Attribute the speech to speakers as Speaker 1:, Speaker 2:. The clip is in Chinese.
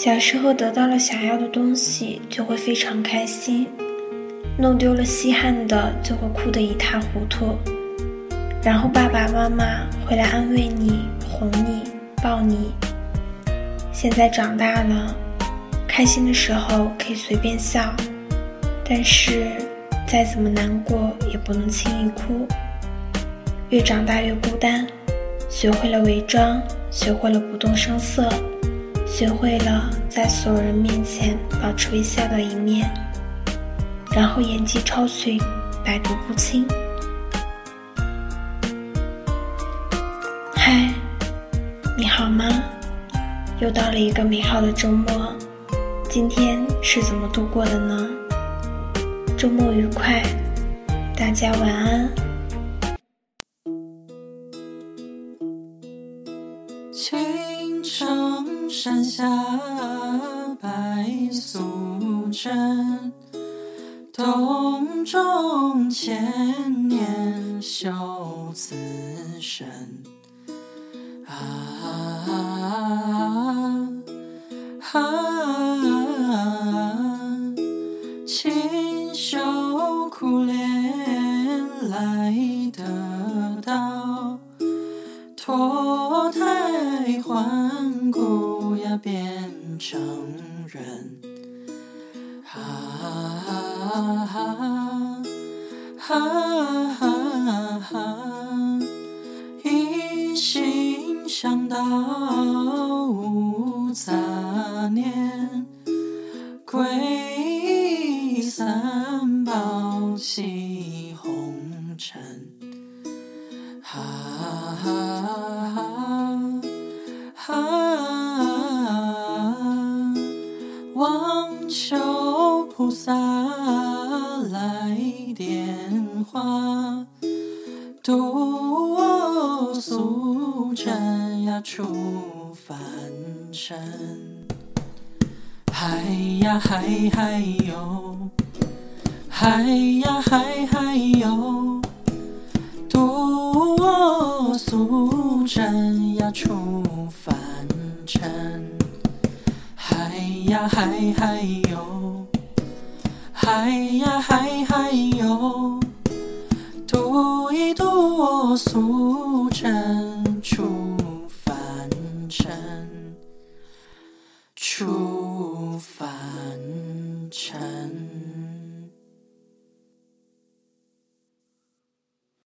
Speaker 1: 小时候得到了想要的东西，就会非常开心；弄丢了稀罕的，就会哭得一塌糊涂。然后爸爸妈妈会来安慰你、哄你、抱你。现在长大了，开心的时候可以随便笑，但是再怎么难过也不能轻易哭。越长大越孤单，学会了伪装，学会了不动声色，学会了在所有人面前保持微笑的一面，然后演技超群，百毒不侵。嗨，你好吗？又到了一个美好的周末，今天是怎么度过的呢？周末愉快，大家晚安。
Speaker 2: 青春山下白素贞，洞中千年修此身。啊啊，清秀苦练来得到。脱胎换骨呀，变成人，哈哈哈哈，一心向道无杂念，皈依三宝弃红尘，哈哈。点化，渡我素贞呀出凡尘。嗨呀嗨嗨哟，嗨呀嗨嗨哟，渡我素贞呀出凡尘。嗨呀嗨嗨哟，嗨呀嗨嗨哟，一度我俗尘出凡尘。